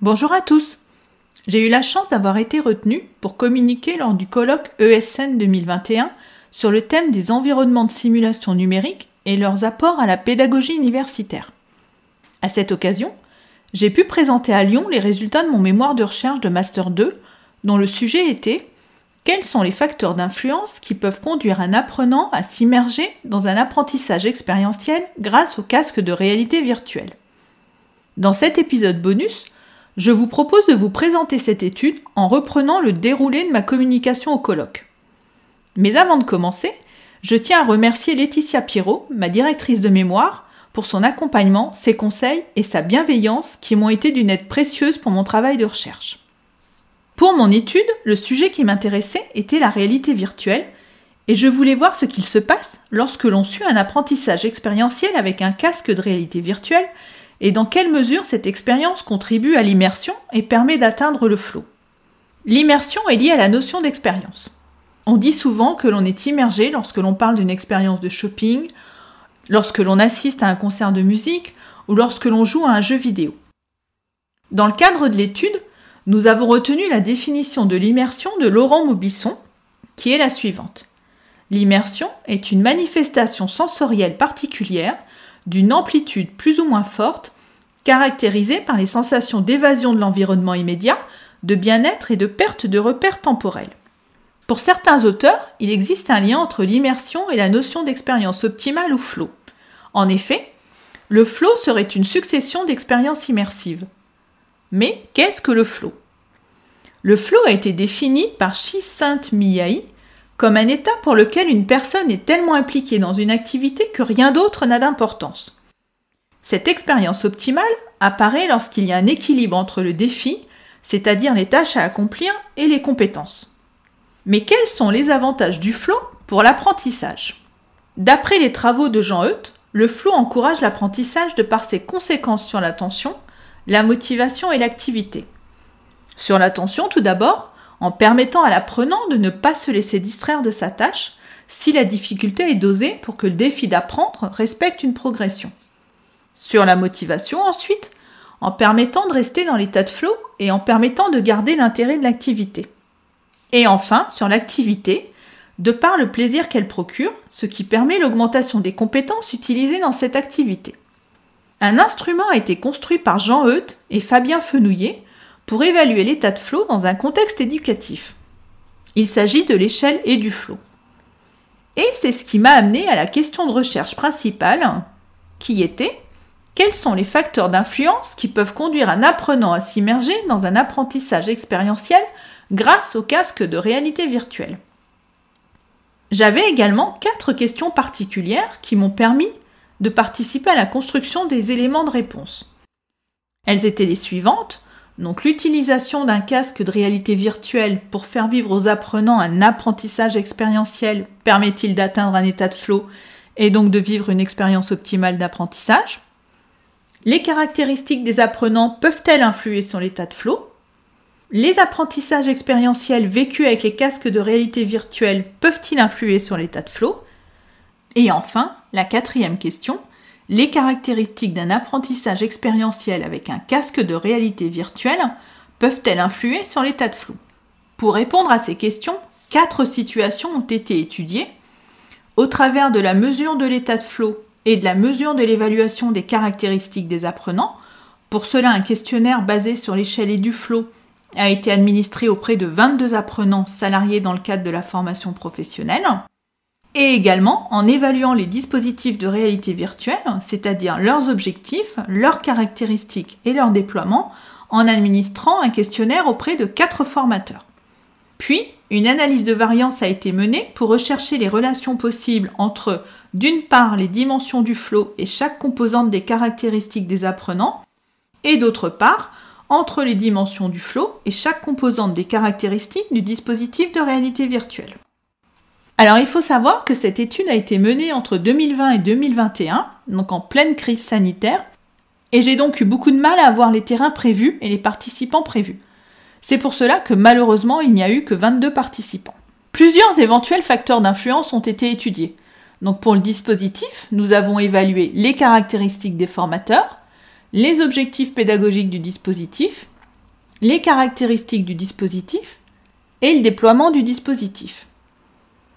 Bonjour à tous J'ai eu la chance d'avoir été retenue pour communiquer lors du colloque ESN 2021 sur le thème des environnements de simulation numérique et leurs apports à la pédagogie universitaire. À cette occasion, j'ai pu présenter à Lyon les résultats de mon mémoire de recherche de Master 2, dont le sujet était Quels sont les facteurs d'influence qui peuvent conduire un apprenant à s'immerger dans un apprentissage expérientiel grâce au casque de réalité virtuelle? Dans cet épisode bonus, je vous propose de vous présenter cette étude en reprenant le déroulé de ma communication au colloque. Mais avant de commencer, je tiens à remercier Laetitia Pirot, ma directrice de mémoire, pour son accompagnement, ses conseils et sa bienveillance qui m'ont été d'une aide précieuse pour mon travail de recherche. Pour mon étude, le sujet qui m'intéressait était la réalité virtuelle et je voulais voir ce qu'il se passe lorsque l'on suit un apprentissage expérientiel avec un casque de réalité virtuelle et dans quelle mesure cette expérience contribue à l'immersion et permet d'atteindre le flot. L'immersion est liée à la notion d'expérience. On dit souvent que l'on est immergé lorsque l'on parle d'une expérience de shopping, lorsque l'on assiste à un concert de musique ou lorsque l'on joue à un jeu vidéo. Dans le cadre de l'étude, nous avons retenu la définition de l'immersion de Laurent Maubisson, qui est la suivante. L'immersion est une manifestation sensorielle particulière d'une amplitude plus ou moins forte, caractérisée par les sensations d'évasion de l'environnement immédiat, de bien-être et de perte de repères temporels. Pour certains auteurs, il existe un lien entre l'immersion et la notion d'expérience optimale ou flow. En effet, le flow serait une succession d'expériences immersives. Mais qu'est-ce que le flow? Le flow a été défini par Chisint Miyai comme un état pour lequel une personne est tellement impliquée dans une activité que rien d'autre n'a d'importance. Cette expérience optimale apparaît lorsqu'il y a un équilibre entre le défi, c'est-à-dire les tâches à accomplir, et les compétences. Mais quels sont les avantages du flow pour l'apprentissage? D'après les travaux de Jean Euth, le flow encourage l'apprentissage de par ses conséquences sur l'attention, la motivation et l'activité. Sur l'attention, tout d'abord, en permettant à l'apprenant de ne pas se laisser distraire de sa tâche si la difficulté est dosée pour que le défi d'apprendre respecte une progression. Sur la motivation ensuite, en permettant de rester dans l'état de flow et en permettant de garder l'intérêt de l'activité. Et enfin, sur l'activité, de par le plaisir qu'elle procure, ce qui permet l'augmentation des compétences utilisées dans cette activité. Un instrument a été construit par Jean Euth et Fabien Fenouillet pour évaluer l'état de flot dans un contexte éducatif. Il s'agit de l'échelle et du flot. Et c'est ce qui m'a amené à la question de recherche principale, qui était quels sont les facteurs d'influence qui peuvent conduire un apprenant à s'immerger dans un apprentissage expérientiel grâce au casque de réalité virtuelle? J'avais également quatre questions particulières qui m'ont permis de participer à la construction des éléments de réponse. Elles étaient les suivantes. Donc l'utilisation d'un casque de réalité virtuelle pour faire vivre aux apprenants un apprentissage expérientiel permet-il d'atteindre un état de flow et donc de vivre une expérience optimale d'apprentissage? Les caractéristiques des apprenants peuvent-elles influer sur l'état de flow? Les apprentissages expérientiels vécus avec les casques de réalité virtuelle peuvent-ils influer sur l'état de flow? Et enfin, la quatrième question, les caractéristiques d'un apprentissage expérientiel avec un casque de réalité virtuelle peuvent-elles influer sur l'état de flou? Pour répondre à ces questions, quatre situations ont été étudiées au travers de la mesure de l'état de flot et de la mesure de l'évaluation des caractéristiques des apprenants. Pour cela, un questionnaire basé sur l'échelle et du flot a été administré auprès de 22 apprenants salariés dans le cadre de la formation professionnelle et également en évaluant les dispositifs de réalité virtuelle, c'est-à-dire leurs objectifs, leurs caractéristiques et leur déploiement, en administrant un questionnaire auprès de quatre formateurs. Puis, une analyse de variance a été menée pour rechercher les relations possibles entre, d'une part, les dimensions du flot et chaque composante des caractéristiques des apprenants, et d'autre part, entre les dimensions du flow et chaque composante des caractéristiques du dispositif de réalité virtuelle. Alors il faut savoir que cette étude a été menée entre 2020 et 2021, donc en pleine crise sanitaire, et j'ai donc eu beaucoup de mal à avoir les terrains prévus et les participants prévus. C'est pour cela que malheureusement il n'y a eu que 22 participants. Plusieurs éventuels facteurs d'influence ont été étudiés. Donc pour le dispositif, nous avons évalué les caractéristiques des formateurs, les objectifs pédagogiques du dispositif, les caractéristiques du dispositif et le déploiement du dispositif.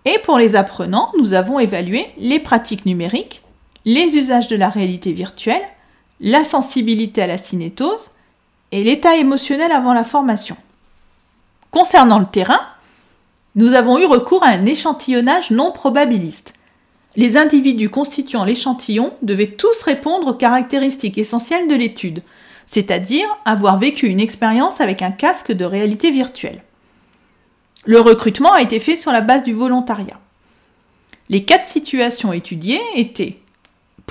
Et pour les apprenants, nous avons évalué les pratiques numériques, les usages de la réalité virtuelle, la sensibilité à la cinétose et l'état émotionnel avant la formation. Concernant le terrain, nous avons eu recours à un échantillonnage non probabiliste. Les individus constituant l'échantillon devaient tous répondre aux caractéristiques essentielles de l'étude, c'est-à-dire avoir vécu une expérience avec un casque de réalité virtuelle. Le recrutement a été fait sur la base du volontariat. Les quatre situations étudiées étaient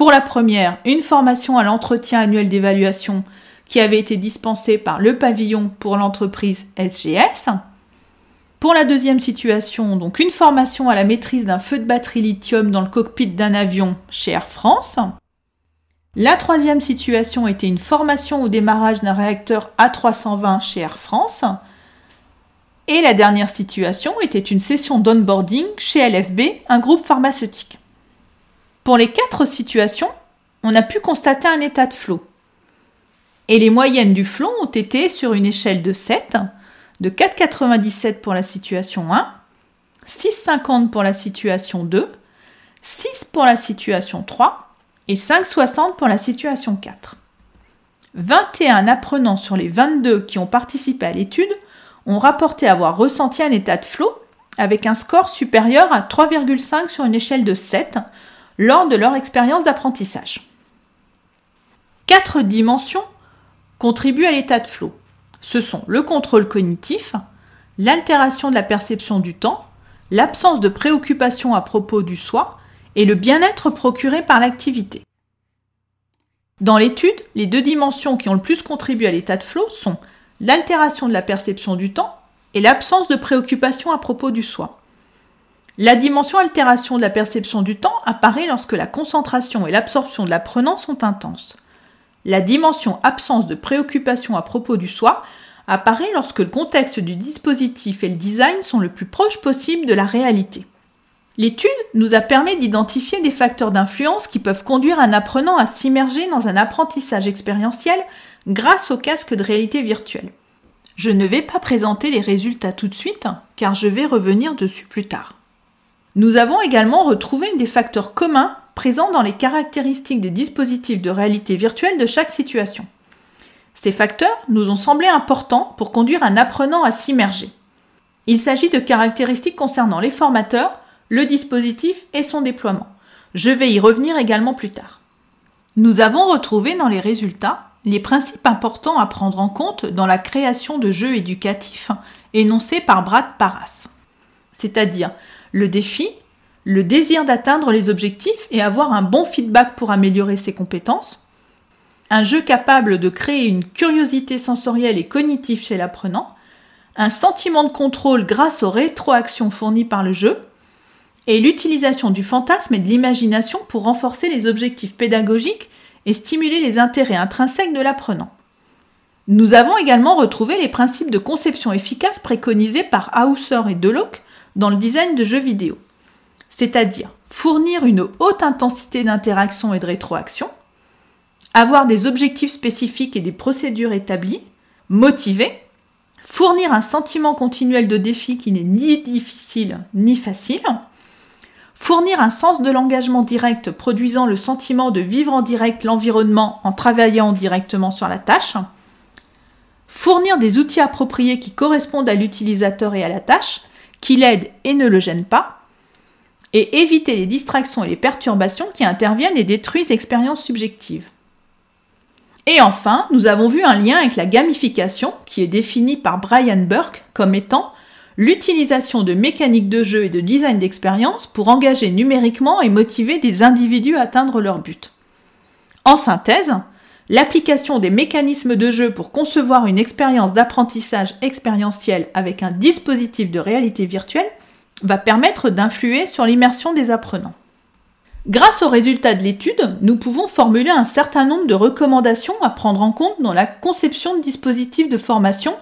pour la première, une formation à l'entretien annuel d'évaluation qui avait été dispensée par le pavillon pour l'entreprise SGS. Pour la deuxième situation, donc une formation à la maîtrise d'un feu de batterie lithium dans le cockpit d'un avion chez Air France. La troisième situation était une formation au démarrage d'un réacteur A320 chez Air France. Et la dernière situation était une session d'onboarding chez LFB, un groupe pharmaceutique. Pour les quatre situations, on a pu constater un état de flot. Et les moyennes du flot ont été sur une échelle de 7, de 4,97 pour la situation 1, 6,50 pour la situation 2, 6 pour la situation 3 et 5,60 pour la situation 4. 21 apprenants sur les 22 qui ont participé à l'étude ont rapporté avoir ressenti un état de flot avec un score supérieur à 3,5 sur une échelle de 7 lors de leur expérience d'apprentissage. Quatre dimensions contribuent à l'état de flow. Ce sont le contrôle cognitif, l'altération de la perception du temps, l'absence de préoccupation à propos du soi et le bien-être procuré par l'activité. Dans l'étude, les deux dimensions qui ont le plus contribué à l'état de flow sont l'altération de la perception du temps et l'absence de préoccupation à propos du soi. La dimension altération de la perception du temps apparaît lorsque la concentration et l'absorption de l'apprenant sont intenses. La dimension absence de préoccupation à propos du soi apparaît lorsque le contexte du dispositif et le design sont le plus proches possible de la réalité. L'étude nous a permis d'identifier des facteurs d'influence qui peuvent conduire un apprenant à s'immerger dans un apprentissage expérientiel grâce au casque de réalité virtuelle. Je ne vais pas présenter les résultats tout de suite, car je vais revenir dessus plus tard. Nous avons également retrouvé des facteurs communs présents dans les caractéristiques des dispositifs de réalité virtuelle de chaque situation. Ces facteurs nous ont semblé importants pour conduire un apprenant à s'immerger. Il s'agit de caractéristiques concernant les formateurs, le dispositif et son déploiement. Je vais y revenir également plus tard. Nous avons retrouvé dans les résultats les principes importants à prendre en compte dans la création de jeux éducatifs énoncés par Brad Paras, c'est-à-dire le défi, le désir d'atteindre les objectifs et avoir un bon feedback pour améliorer ses compétences, un jeu capable de créer une curiosité sensorielle et cognitive chez l'apprenant, un sentiment de contrôle grâce aux rétroactions fournies par le jeu, et l'utilisation du fantasme et de l'imagination pour renforcer les objectifs pédagogiques et stimuler les intérêts intrinsèques de l'apprenant. Nous avons également retrouvé les principes de conception efficace préconisés par Hauser et Deloc dans le design de jeux vidéo, c'est-à-dire fournir une haute intensité d'interaction et de rétroaction, avoir des objectifs spécifiques et des procédures établies, motiver, fournir un sentiment continuel de défi qui n'est ni difficile ni facile, fournir un sens de l'engagement direct produisant le sentiment de vivre en direct l'environnement en travaillant directement sur la tâche, fournir des outils appropriés qui correspondent à l'utilisateur et à la tâche, qui l'aide et ne le gêne pas, et éviter les distractions et les perturbations qui interviennent et détruisent l'expérience subjective. Et enfin, nous avons vu un lien avec la gamification qui est définie par Brian Burke comme étant l'utilisation de mécaniques de jeu et de design d'expérience pour engager numériquement et motiver des individus à atteindre leur but. En synthèse, l'application des mécanismes de jeu pour concevoir une expérience d'apprentissage expérientiel avec un dispositif de réalité virtuelle va permettre d'influer sur l'immersion des apprenants. Grâce aux résultats de l'étude, nous pouvons formuler un certain nombre de recommandations à prendre en compte dans la conception de dispositifs de formation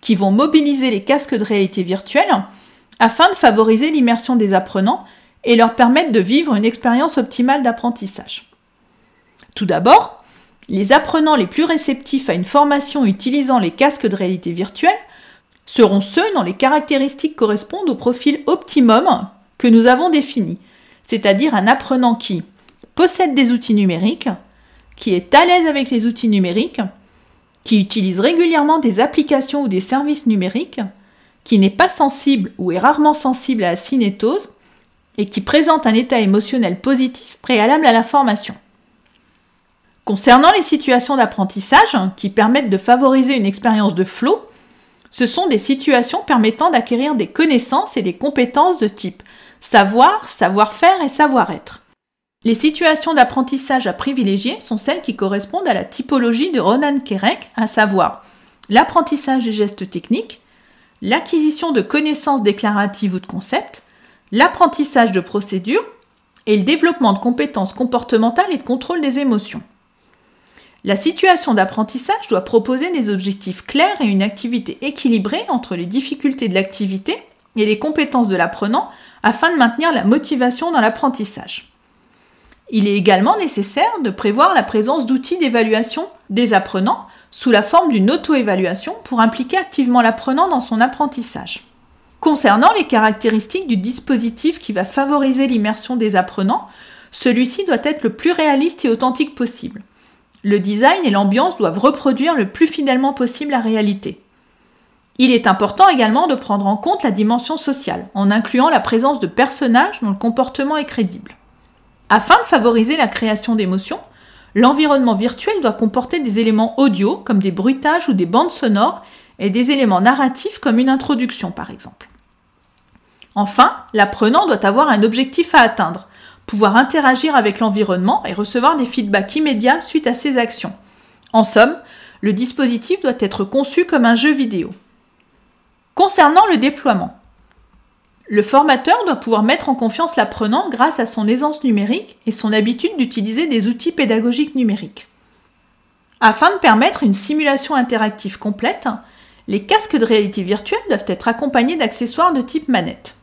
qui vont mobiliser les casques de réalité virtuelle afin de favoriser l'immersion des apprenants et leur permettre de vivre une expérience optimale d'apprentissage. Tout d'abord, les apprenants les plus réceptifs à une formation utilisant les casques de réalité virtuelle seront ceux dont les caractéristiques correspondent au profil optimum que nous avons défini, c'est-à-dire un apprenant qui possède des outils numériques, qui est à l'aise avec les outils numériques, qui utilise régulièrement des applications ou des services numériques, qui n'est pas sensible ou est rarement sensible à la cinétose, et qui présente un état émotionnel positif préalable à la formation. Concernant les situations d'apprentissage qui permettent de favoriser une expérience de flow, ce sont des situations permettant d'acquérir des connaissances et des compétences de type savoir, savoir-faire et savoir-être. Les situations d'apprentissage à privilégier sont celles qui correspondent à la typologie de Ronan Kerek, à savoir l'apprentissage des gestes techniques, l'acquisition de connaissances déclaratives ou de concepts, l'apprentissage de procédures et le développement de compétences comportementales et de contrôle des émotions. La situation d'apprentissage doit proposer des objectifs clairs et une activité équilibrée entre les difficultés de l'activité et les compétences de l'apprenant afin de maintenir la motivation dans l'apprentissage. Il est également nécessaire de prévoir la présence d'outils d'évaluation des apprenants sous la forme d'une auto-évaluation pour impliquer activement l'apprenant dans son apprentissage. Concernant les caractéristiques du dispositif qui va favoriser l'immersion des apprenants, celui-ci doit être le plus réaliste et authentique possible. Le design et l'ambiance doivent reproduire le plus fidèlement possible la réalité. Il est important également de prendre en compte la dimension sociale, en incluant la présence de personnages dont le comportement est crédible. Afin de favoriser la création d'émotions, l'environnement virtuel doit comporter des éléments audio comme des bruitages ou des bandes sonores et des éléments narratifs comme une introduction par exemple. Enfin, l'apprenant doit avoir un objectif à atteindre, pouvoir interagir avec l'environnement et recevoir des feedbacks immédiats suite à ses actions. En somme, le dispositif doit être conçu comme un jeu vidéo. Concernant le déploiement, le formateur doit pouvoir mettre en confiance l'apprenant grâce à son aisance numérique et son habitude d'utiliser des outils pédagogiques numériques. Afin de permettre une simulation interactive complète, les casques de réalité virtuelle doivent être accompagnés d'accessoires de type manette.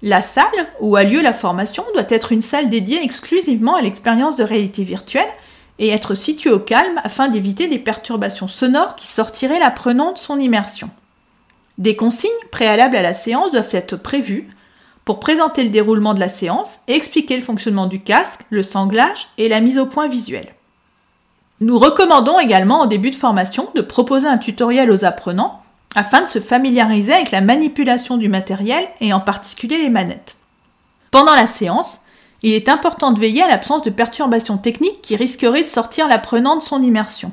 La salle où a lieu la formation doit être une salle dédiée exclusivement à l'expérience de réalité virtuelle et être située au calme afin d'éviter des perturbations sonores qui sortiraient l'apprenant de son immersion. Des consignes préalables à la séance doivent être prévues pour présenter le déroulement de la séance et expliquer le fonctionnement du casque, le sanglage et la mise au point visuelle. Nous recommandons également en début de formation de proposer un tutoriel aux apprenants afin de se familiariser avec la manipulation du matériel et en particulier les manettes. Pendant la séance, il est important de veiller à l'absence de perturbations techniques qui risqueraient de sortir l'apprenant de son immersion.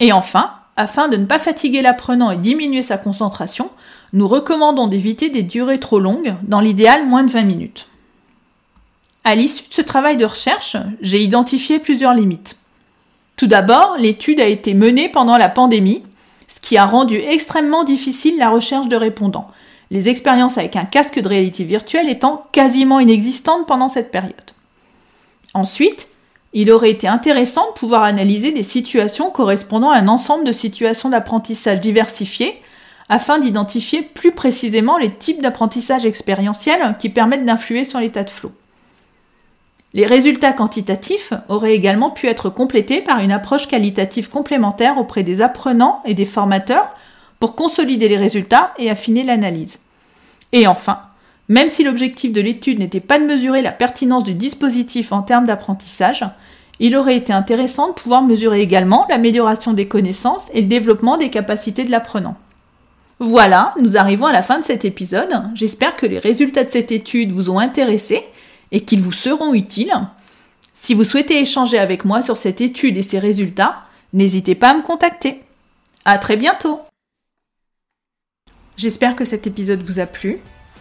Et enfin, afin de ne pas fatiguer l'apprenant et diminuer sa concentration, nous recommandons d'éviter des durées trop longues, dans l'idéal moins de 20 minutes. À l'issue de ce travail de recherche, j'ai identifié plusieurs limites. Tout d'abord, l'étude a été menée pendant la pandémie ce qui a rendu extrêmement difficile la recherche de répondants, les expériences avec un casque de réalité virtuelle étant quasiment inexistantes pendant cette période. Ensuite, il aurait été intéressant de pouvoir analyser des situations correspondant à un ensemble de situations d'apprentissage diversifiées afin d'identifier plus précisément les types d'apprentissage expérientiel qui permettent d'influer sur l'état de flow. Les résultats quantitatifs auraient également pu être complétés par une approche qualitative complémentaire auprès des apprenants et des formateurs pour consolider les résultats et affiner l'analyse. Et enfin, même si l'objectif de l'étude n'était pas de mesurer la pertinence du dispositif en termes d'apprentissage, il aurait été intéressant de pouvoir mesurer également l'amélioration des connaissances et le développement des capacités de l'apprenant. Voilà, nous arrivons à la fin de cet épisode. J'espère que les résultats de cette étude vous ont intéressé et qu'ils vous seront utiles. Si vous souhaitez échanger avec moi sur cette étude et ses résultats, n'hésitez pas à me contacter. À très bientôt! J'espère que cet épisode vous a plu.